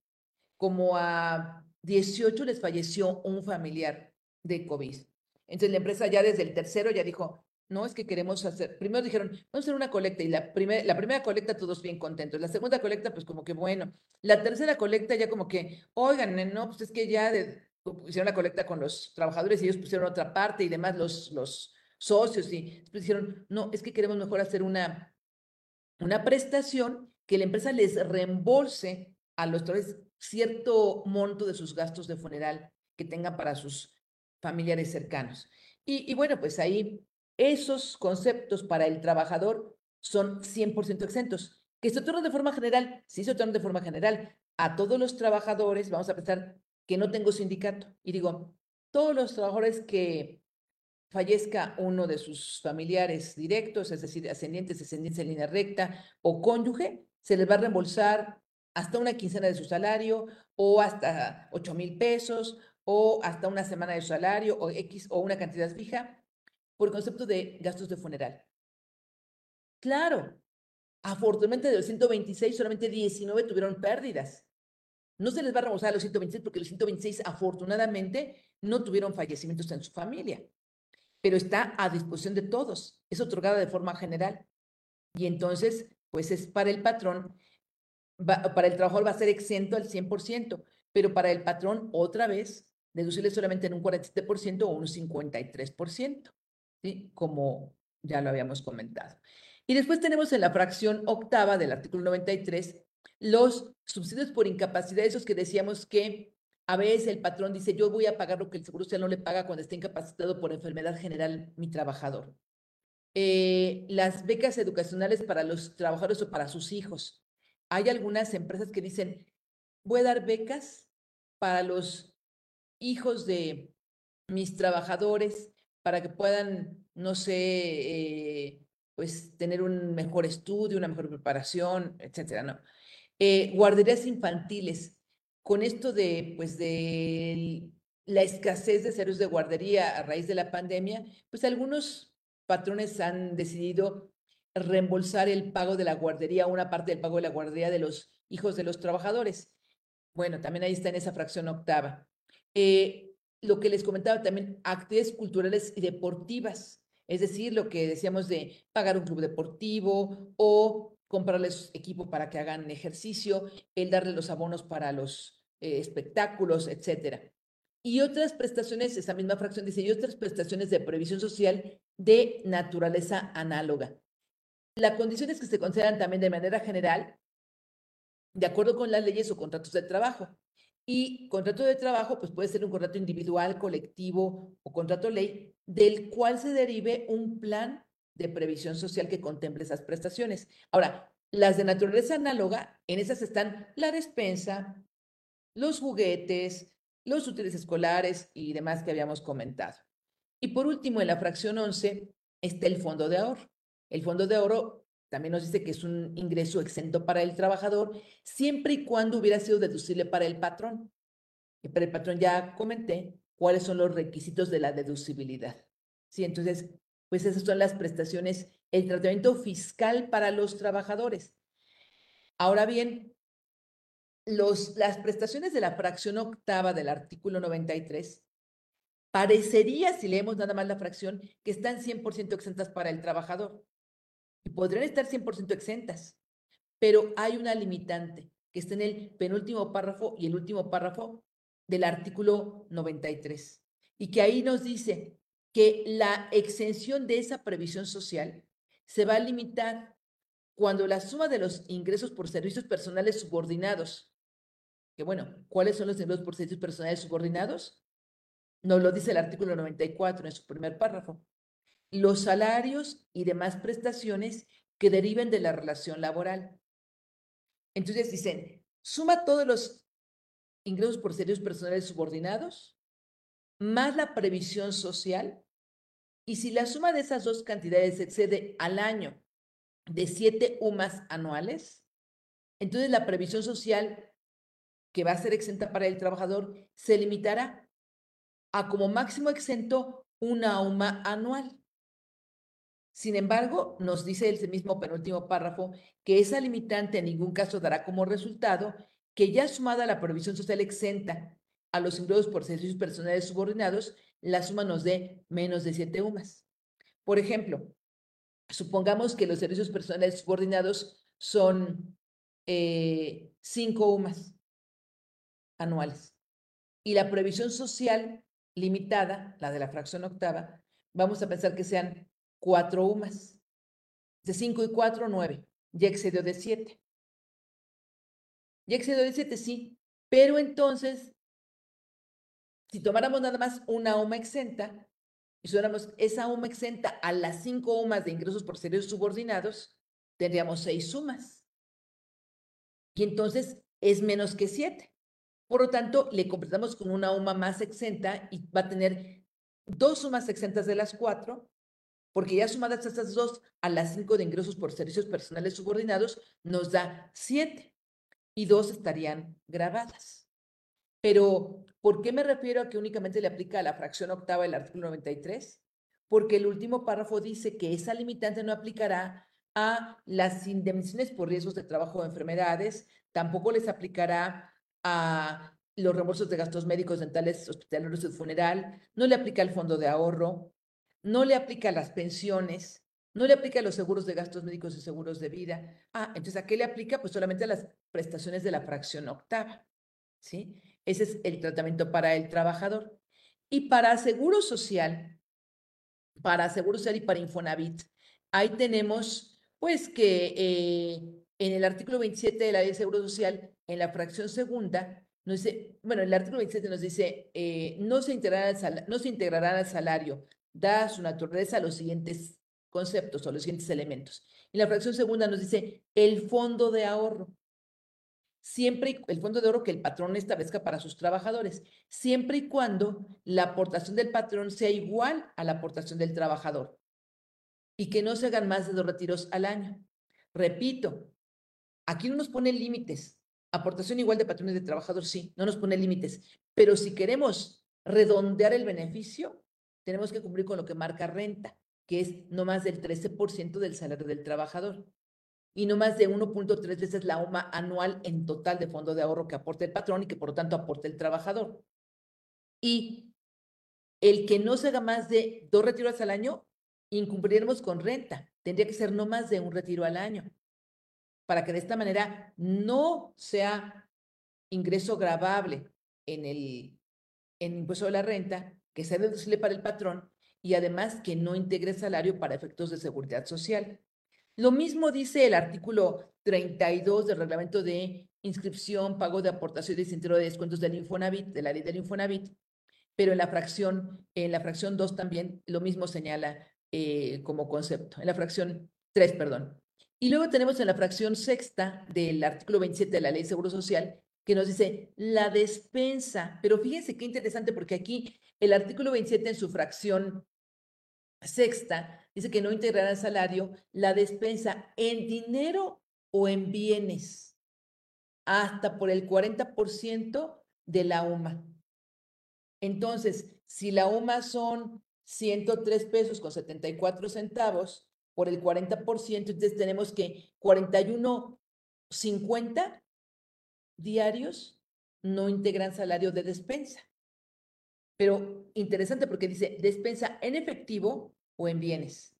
como a 18 les falleció un familiar de COVID. Entonces la empresa ya desde el tercero ya dijo, no, es que queremos hacer, primero dijeron, vamos a hacer una colecta y la, primer, la primera colecta todos bien contentos, la segunda colecta pues como que bueno, la tercera colecta ya como que, oigan, no, pues es que ya hicieron la colecta con los trabajadores y ellos pusieron otra parte y demás los, los socios y después dijeron, no, es que queremos mejor hacer una una prestación que la empresa les reembolse a los trabajadores cierto monto de sus gastos de funeral que tengan para sus familiares cercanos. Y, bueno, pues ahí esos conceptos para el trabajador son 100% exentos. Que se otorgan de forma general, sí se otorgan de forma general. A todos los trabajadores, vamos a pensar que no tengo sindicato. Y digo, todos los trabajadores que fallezca uno de sus familiares directos, es decir, ascendientes, descendientes en línea recta o cónyuge, se les va a reembolsar hasta una quincena de su salario o hasta 8 mil pesos o hasta una semana de su salario o X o una cantidad fija por concepto de gastos de funeral. Claro, afortunadamente de los 126 solamente 19 tuvieron pérdidas. No se les va a reembolsar a los 126 porque los 126 afortunadamente no tuvieron fallecimientos en su familia pero está a disposición de todos, es otorgada de forma general. Y entonces, pues es para el patrón, para el trabajador va a ser exento al 100%, pero para el patrón, otra vez, deducible solamente en un 47% o un 53%, ¿sí? como ya lo habíamos comentado. Y después tenemos en la fracción octava del artículo 93 los subsidios por incapacidad, esos que decíamos que a veces el patrón dice, yo voy a pagar lo que el Seguro Social no le paga cuando esté incapacitado por enfermedad general mi trabajador. Eh, las becas educacionales para los trabajadores o para sus hijos. Hay algunas empresas que dicen, voy a dar becas para los hijos de mis trabajadores para que puedan, no sé, eh, pues tener un mejor estudio, una mejor preparación, etcétera, ¿no? Eh, guarderías infantiles con esto de, pues, de la escasez de servicios de guardería a raíz de la pandemia, pues algunos patrones han decidido reembolsar el pago de la guardería, una parte del pago de la guardería de los hijos de los trabajadores. Bueno, también ahí está en esa fracción octava. Eh, lo que les comentaba también, actividades culturales y deportivas, es decir, lo que decíamos de pagar un club deportivo o comprarles equipo para que hagan ejercicio, el darle los abonos para los eh, espectáculos, etcétera. Y otras prestaciones, esa misma fracción dice, y otras prestaciones de previsión social de naturaleza análoga. La condición es que se consideran también de manera general, de acuerdo con las leyes o contratos de trabajo. Y contrato de trabajo, pues puede ser un contrato individual, colectivo o contrato ley, del cual se derive un plan de previsión social que contemple esas prestaciones. Ahora, las de naturaleza análoga, en esas están la despensa, los juguetes, los útiles escolares y demás que habíamos comentado. Y por último, en la fracción 11 está el fondo de ahorro. El fondo de ahorro también nos dice que es un ingreso exento para el trabajador, siempre y cuando hubiera sido deducible para el patrón. Y para el patrón ya comenté cuáles son los requisitos de la deducibilidad. Sí, entonces, pues esas son las prestaciones, el tratamiento fiscal para los trabajadores. Ahora bien, las prestaciones de la fracción octava del artículo 93, parecería, si leemos nada más la fracción, que están 100% exentas para el trabajador. Y podrían estar 100% exentas, pero hay una limitante que está en el penúltimo párrafo y el último párrafo del artículo 93. Y que ahí nos dice que la exención de esa previsión social se va a limitar cuando la suma de los ingresos por servicios personales subordinados, que bueno, ¿cuáles son los ingresos por servicios personales subordinados? Nos lo dice el artículo 94 en su primer párrafo. Los salarios y demás prestaciones que deriven de la relación laboral. Entonces dicen, suma todos los ingresos por servicios personales subordinados, más la previsión social, y si la suma de esas dos cantidades excede al año de siete UMAS anuales, entonces la previsión social que va a ser exenta para el trabajador se limitará a como máximo exento una UMA anual. Sin embargo, nos dice el mismo penúltimo párrafo que esa limitante en ningún caso dará como resultado que ya sumada la provisión social exenta a los ingresos por servicios personales subordinados, la suma nos dé menos de 7 UMAS. Por ejemplo, supongamos que los servicios personales subordinados son 5 eh, UMAS anuales y la previsión social limitada, la de la fracción octava, vamos a pensar que sean 4 UMAS. De 5 y 4, 9. Ya excedió de 7. Ya excedió de 7, sí. Pero entonces, si tomáramos nada más una UMA exenta, y sumáramos esa UMA exenta a las 5 UMAS de ingresos por servicios subordinados, tendríamos 6 sumas. Y entonces es menos que 7. Por lo tanto, le completamos con una UMA más exenta y va a tener dos sumas exentas de las cuatro, porque ya sumadas estas dos a las cinco de ingresos por servicios personales subordinados, nos da siete y dos estarían grabadas. Pero, ¿por qué me refiero a que únicamente le aplica a la fracción octava del artículo 93? Porque el último párrafo dice que esa limitante no aplicará a las indemnizaciones por riesgos de trabajo o enfermedades, tampoco les aplicará a los reembolsos de gastos médicos, dentales, hospitalarios y funeral, no le aplica el fondo de ahorro, no le aplica las pensiones, no le aplica los seguros de gastos médicos y seguros de vida. Ah, entonces, ¿a qué le aplica? Pues solamente a las prestaciones de la fracción octava, ¿sí? Ese es el tratamiento para el trabajador. Y para seguro social, para seguro social y para Infonavit, ahí tenemos, pues, que eh, en el artículo 27 de la ley de seguro social, en la fracción segunda, nos dice, bueno, el artículo 27 nos dice, eh, no, se integrará no se integrarán al salario, da su naturaleza los siguientes conceptos o los siguientes elementos. Y la fracción segunda nos dice el fondo de ahorro. Siempre el fondo de ahorro que el patrón establezca para sus trabajadores, siempre y cuando la aportación del patrón sea igual a la aportación del trabajador y que no se hagan más de dos retiros al año. Repito, aquí no nos pone límites. Aportación igual de patrones de trabajador, sí, no nos pone límites. Pero si queremos redondear el beneficio, tenemos que cumplir con lo que marca renta que es no más del 13% del salario del trabajador y no más de 1.3 veces la UMA anual en total de fondo de ahorro que aporte el patrón y que por lo tanto aporte el trabajador. Y el que no se haga más de dos retiros al año, incumpliremos con renta. Tendría que ser no más de un retiro al año, para que de esta manera no sea ingreso grabable en el en impuesto de la renta, que sea deducible para el patrón y además que no integre salario para efectos de seguridad social. Lo mismo dice el artículo 32 del reglamento de inscripción, pago de aportación y centro de descuentos del Infonavit, de la ley del Infonavit, pero en la fracción, en la fracción 2 también lo mismo señala eh, como concepto, en la fracción 3, perdón. Y luego tenemos en la fracción sexta del artículo 27 de la ley de Seguro Social que nos dice la despensa, pero fíjense qué interesante porque aquí el artículo 27 en su fracción sexta dice que no integrará el salario la despensa en dinero o en bienes hasta por el 40% de la UMA. Entonces, si la UMA son 103 pesos con 74 centavos por el 40%, entonces tenemos que 41.50 diarios no integran salario de despensa. Pero interesante porque dice despensa en efectivo o en bienes.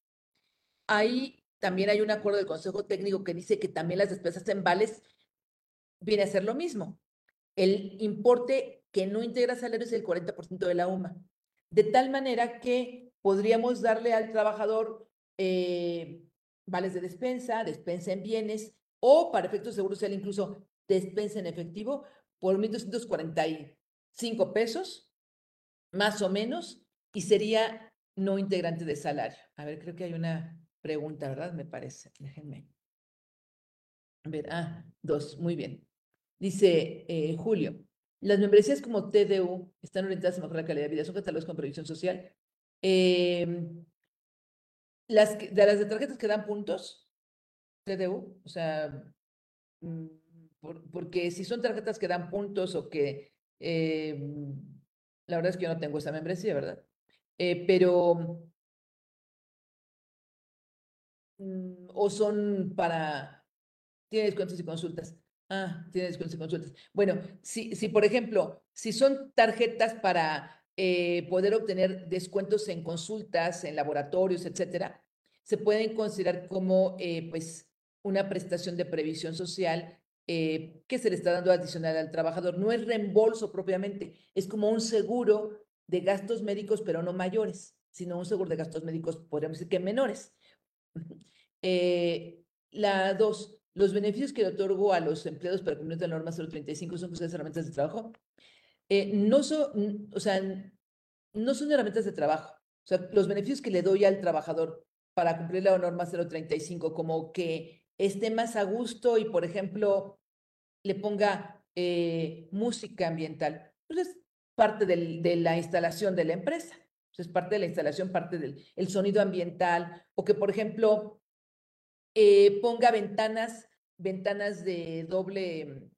Ahí también hay un acuerdo del Consejo Técnico que dice que también las despensas en vales viene a ser lo mismo. El importe que no integra salario es el 40% de la UMA. De tal manera que podríamos darle al trabajador eh, vales de despensa, despensa en bienes o para efectos seguros social incluso despensa en efectivo por 1.245 pesos, más o menos, y sería no integrante de salario. A ver, creo que hay una pregunta, ¿verdad? Me parece. Déjenme. A ver, ah, dos, muy bien. Dice eh, Julio, las membresías como TDU están orientadas a mejorar la calidad de vida, son catálogos con previsión social. Em, las de las de tarjetas que dan puntos, TDU, o sea, mm, porque si son tarjetas que dan puntos o que, em, la verdad es que yo no tengo esa membresía, ¿verdad? Eh, pero, mm, o son para, tiene descuentos y consultas. Ah, tiene descuentos y consultas. Bueno, si, si por ejemplo, si son tarjetas para eh, poder obtener descuentos en consultas, en laboratorios, etcétera, se pueden considerar como eh, pues una prestación de previsión social eh, que se le está dando adicional al trabajador. No es reembolso propiamente, es como un seguro de gastos médicos, pero no mayores, sino un seguro de gastos médicos, podríamos decir que menores. la dos, los beneficios que le otorgo a los empleados para cumplir la norma 035 son ustedes herramientas de trabajo. Eh, no son, o sea, no son herramientas de trabajo. O sea, los beneficios que le doy al trabajador para cumplir la norma 035, como que esté más a gusto y, por ejemplo, le ponga eh, música ambiental, pues es parte del, de la instalación de la empresa. es parte de la instalación, parte del el sonido ambiental, o que, por ejemplo, eh, ponga ventanas, ventanas de doble,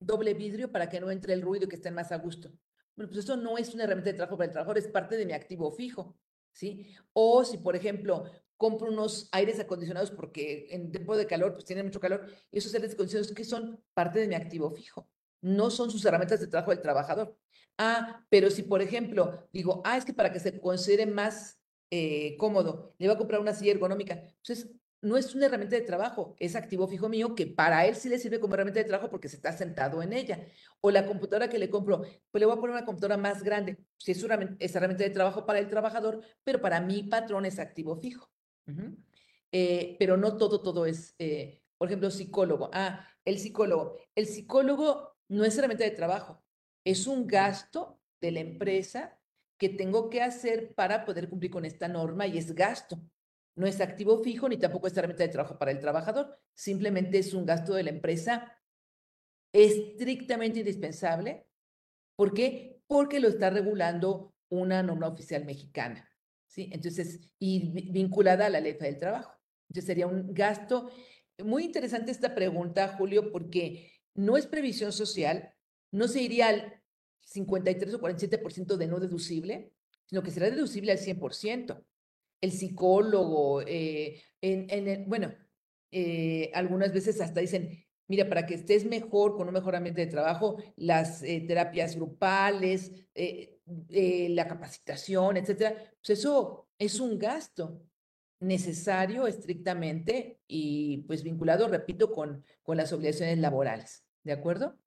doble vidrio para que no entre el ruido y que estén más a gusto. Bueno, pues eso no es una herramienta de trabajo para el trabajador, es parte de mi activo fijo, ¿sí? O si, por ejemplo, compro unos aires acondicionados porque en tiempo de calor, pues tiene mucho calor, y esos aires acondicionados que son parte de mi activo fijo, no son sus herramientas de trabajo del trabajador. Ah, pero si, por ejemplo, digo, ah, es que para que se considere más eh, cómodo, le voy a comprar una silla ergonómica, entonces no es una herramienta de trabajo, es activo fijo mío que para él sí le sirve como herramienta de trabajo porque se está sentado en ella. O la computadora que le compro, pues le voy a poner una computadora más grande. Si es, una, herramienta de trabajo para el trabajador, pero para mi patrón es activo fijo. Eh, pero no todo, todo es, eh, por ejemplo, psicólogo. Ah, el psicólogo. El psicólogo no es herramienta de trabajo, es un gasto de la empresa que tengo que hacer para poder cumplir con esta norma y es gasto. No es activo fijo ni tampoco es herramienta de trabajo para el trabajador. Simplemente es un gasto de la empresa estrictamente indispensable. ¿Por qué? Porque lo está regulando una norma oficial mexicana. ¿sí? Entonces, y vinculada a la ley del trabajo. Entonces, sería un gasto. Muy interesante esta pregunta, Julio, porque no es previsión social, no se iría al 53 o 47% de no deducible, sino que será deducible al 100% el psicólogo, eh, en, bueno, eh, algunas veces hasta dicen, mira, para que estés mejor, con un mejor ambiente de trabajo, las eh, terapias grupales, la capacitación, etcétera, pues eso es un gasto necesario estrictamente y pues vinculado, repito, con, con las obligaciones laborales. ¿De acuerdo?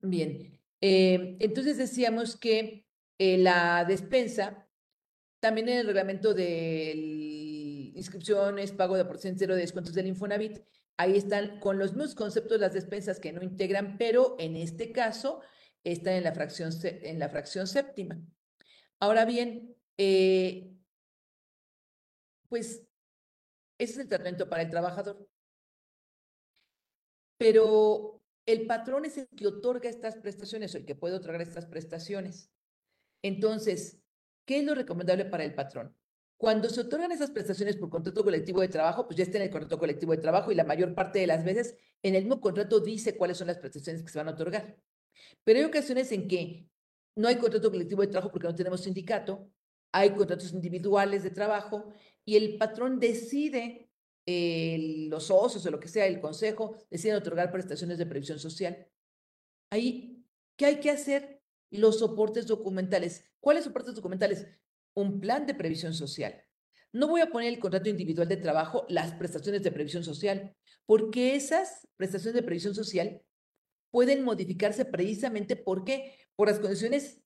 Bien. entonces decíamos que la despensa también en el reglamento de inscripciones, pago de porcentaje cero de descuentos del Infonavit, ahí están con los mismos conceptos las despensas que no integran, pero en este caso están en la fracción, en la fracción séptima. Ahora bien, eh, pues ese es el tratamiento para el trabajador. Pero el patrón es el que otorga estas prestaciones o el que puede otorgar estas prestaciones. Entonces, ¿qué es lo recomendable para el patrón? Cuando se otorgan esas prestaciones por contrato colectivo de trabajo, pues ya está en el contrato colectivo de trabajo y la mayor parte de las veces en el mismo contrato dice cuáles son las prestaciones que se van a otorgar. Pero hay ocasiones en que no hay contrato colectivo de trabajo porque no tenemos sindicato, hay contratos individuales de trabajo y el patrón decide, los socios o lo que sea, el consejo, deciden otorgar prestaciones de previsión social. Ahí, ¿qué hay que hacer? Los soportes documentales. ¿Cuáles soportes documentales? un plan de previsión social. No voy a poner el contrato individual de trabajo, las prestaciones de previsión social, porque esas prestaciones de previsión social pueden modificarse precisamente porque por las condiciones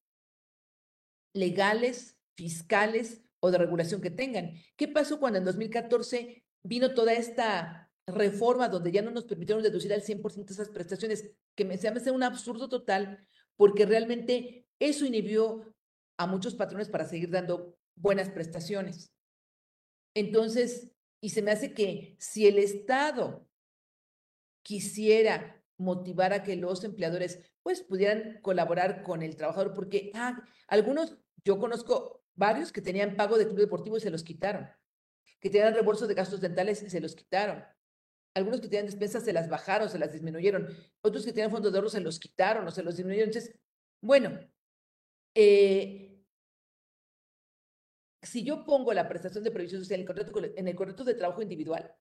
legales, fiscales o de regulación que tengan. ¿Qué pasó cuando en 2014 vino toda esta reforma donde ya no nos permitieron deducir al 100% esas prestaciones? Que me se hace un absurdo total porque realmente eso inhibió a muchos patrones para seguir dando buenas prestaciones. Entonces, y se me hace que si el Estado quisiera motivar a que los empleadores pues pudieran colaborar con el trabajador, porque ah, algunos, yo conozco varios que tenían pago de club deportivo y se los quitaron, que tenían reembolso de gastos dentales y se los quitaron, algunos que tenían despensas se las bajaron, se las disminuyeron, otros que tenían fondo de ahorro se los quitaron o se los disminuyeron. Entonces, bueno, eh, si yo pongo la prestación de previsión social en el, contrato, en el contrato de trabajo individual,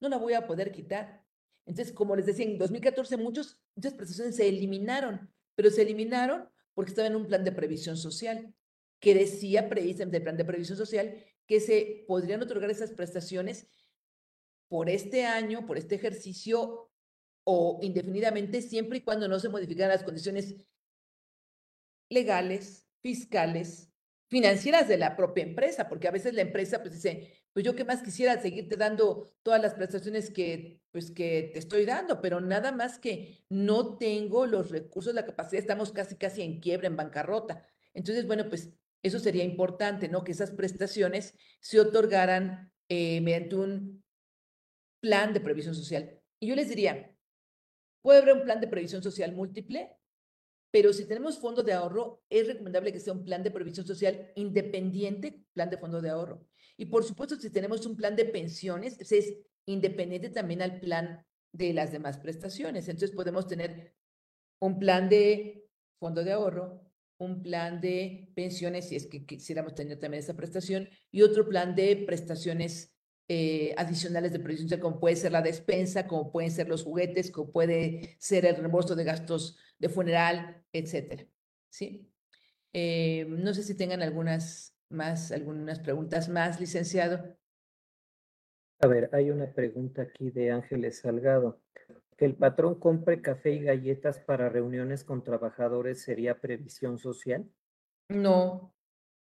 no la voy a poder quitar. Entonces, como les decía, en 2014 muchos, muchas prestaciones se eliminaron, pero se eliminaron porque estaba en un plan de previsión social que decía precisamente el plan de previsión social que se podrían otorgar esas prestaciones por este año, por este ejercicio o indefinidamente, siempre y cuando no se modificaran las condiciones legales, fiscales, financieras de la propia empresa, porque a veces la empresa pues dice, pues yo qué más quisiera seguirte dando todas las prestaciones que pues que te estoy dando, pero nada más que no tengo los recursos, la capacidad, estamos casi casi en quiebra, en bancarrota. Entonces, bueno, pues eso sería importante, ¿no? Que esas prestaciones se otorgaran eh, mediante un plan de previsión social. Y yo les diría, puede haber un plan de previsión social múltiple, pero si tenemos fondo de ahorro, es recomendable que sea un plan de previsión social independiente, plan de fondo de ahorro. Y por supuesto, si tenemos un plan de pensiones, es independiente también al plan de las demás prestaciones. Entonces podemos tener un plan de fondo de ahorro, un plan de pensiones, si es que quisiéramos tener también esa prestación, y otro plan de prestaciones eh, adicionales de previsión, como puede ser la despensa, como pueden ser los juguetes, como puede ser el reembolso de gastos de funeral, etcétera. ¿Sí? Eh, no sé si tengan algunas más, algunas preguntas más, licenciado.
A ver, hay una pregunta aquí de Ángeles Salgado. ¿Que el patrón compre café y galletas para reuniones con trabajadores sería previsión social?
No,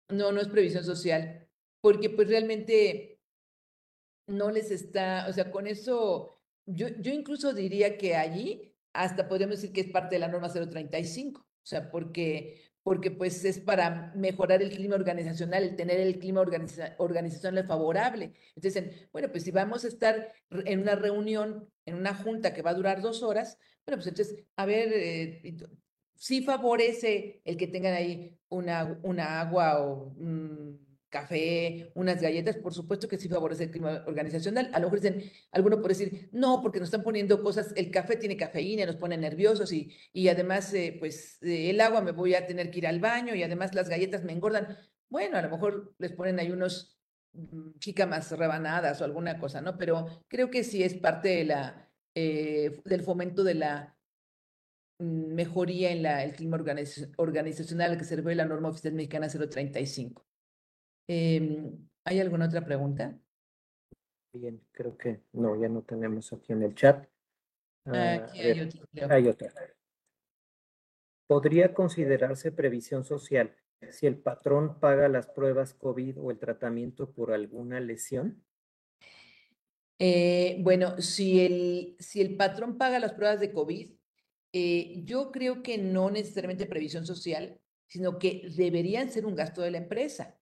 no, no es previsión social, porque pues realmente no les está, o sea, con eso, yo, yo incluso diría que allí hasta podríamos decir que es parte de la norma 035, o sea, porque, porque pues es para mejorar el clima organizacional, el tener el clima organizacional favorable. Entonces, bueno, pues si vamos a estar en una reunión, en una junta que va a durar dos horas, bueno, pues entonces, a ver, eh, sí favorece el que tengan ahí una, una agua o café, unas galletas, por supuesto que sí favorece el clima organizacional. A lo mejor dicen, alguno puede decir, no, porque nos están poniendo cosas, el café tiene cafeína, nos pone nerviosos y, y además, eh, pues, eh, el agua me voy a tener que ir al baño y además las galletas me engordan. Bueno, a lo mejor les ponen ahí unos más rebanadas o alguna cosa, ¿no? Pero creo que sí es parte de la, eh, del fomento de la mm, mejoría en la, el clima organizacional que se la norma oficial mexicana 035. Em, ¿Hay alguna otra pregunta?
Bien, creo que no, ya no tenemos aquí en el chat.
Ah, aquí hay,
otra, hay otra. ¿Podría considerarse previsión social si el patrón paga las pruebas COVID o el tratamiento por alguna lesión?
Eh, bueno, si el, si el patrón paga las pruebas de COVID, eh, yo creo que no necesariamente previsión social, sino que deberían ser un gasto de la empresa.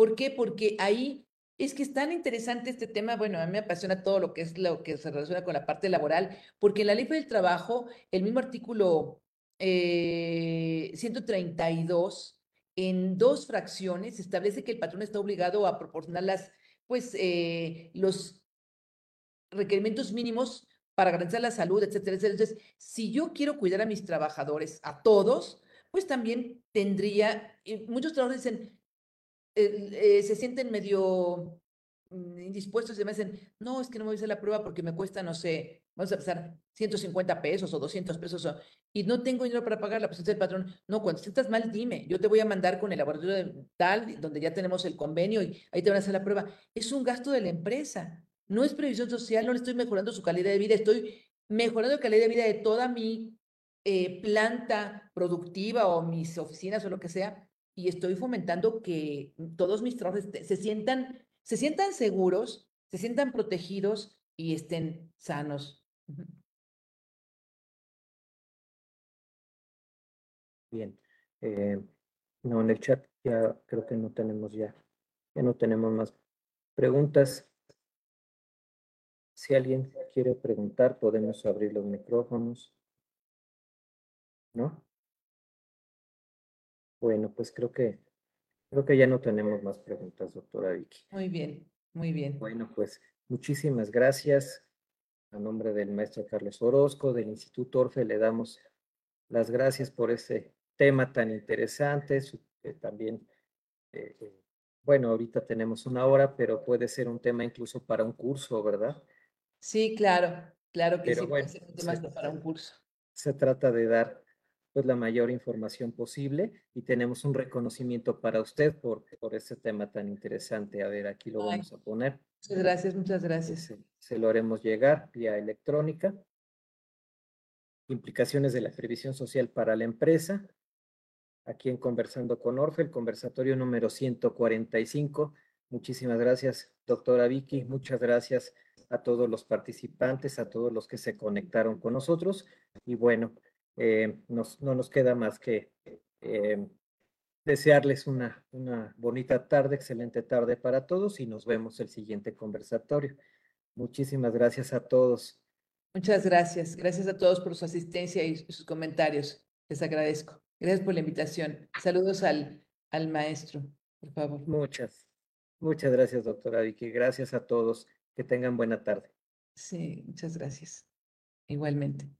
¿Por qué? Porque ahí es que es tan interesante este tema, bueno, a mí me apasiona todo lo que es lo que se relaciona con la parte laboral, porque en la ley del trabajo, el mismo artículo 132, eh, en dos fracciones, establece que el patrón está obligado a proporcionar las, pues, eh, los requerimientos mínimos para garantizar la salud, etcétera, etcétera. Entonces, si yo quiero cuidar a mis trabajadores, a todos, pues también tendría, muchos trabajadores dicen, eh, se sienten medio mm, indispuestos y me dicen, no, es que no me voy a hacer la prueba porque me cuesta, no sé, vamos a empezar 150 pesos o 200 pesos y no tengo dinero para pagarla, pues entonces el patrón, no, cuando sientas mal, dime, yo te voy a mandar con el laboratorio de tal, donde ya tenemos el convenio y ahí te van a hacer la prueba. Es un gasto de la empresa, no es previsión social, no le estoy mejorando su calidad de vida, estoy mejorando la calidad de vida de toda mi eh, planta productiva o mis oficinas o lo que sea, y estoy fomentando que todos mis trabajadores se sientan, se sientan seguros, se sientan protegidos y estén sanos.
Bien. Eh, no, en el chat ya creo que no tenemos ya, ya no tenemos más preguntas. Si alguien quiere preguntar, podemos abrir los micrófonos. ¿No? Bueno, pues creo que creo que ya no tenemos más preguntas, doctora Vicky.
Muy bien, muy bien.
Bueno, pues muchísimas gracias. A nombre del maestro Carlos Orozco, del Instituto Orfe, le damos las gracias por ese tema tan interesante. también, eh, eh, bueno, ahorita tenemos una hora, pero puede ser un tema incluso para un curso, ¿verdad?
Sí, claro, claro que sí, puede ser un tema para un curso.
Se trata de dar pues la mayor información posible y tenemos un reconocimiento para usted por, por este tema tan interesante. A ver, aquí lo vamos a poner.
Muchas gracias, muchas gracias.
Se, lo haremos llegar vía electrónica. Implicaciones de la previsión social para la empresa. Aquí en Conversando con Orfe, el conversatorio número 145. Muchísimas gracias, doctora Vicky. Muchas gracias a todos los participantes, a todos los que se conectaron con nosotros. Y bueno, eh, no nos queda más que eh, desearles una, una bonita tarde, excelente tarde para todos y nos vemos el siguiente conversatorio. Muchísimas gracias a todos.
Muchas gracias. Gracias a todos por su asistencia y sus comentarios. Les agradezco. Gracias por la invitación. Saludos al, al maestro, por favor.
Muchas, muchas gracias, doctora Vicky. Gracias a todos. Que tengan buena tarde.
Sí, muchas gracias. Igualmente.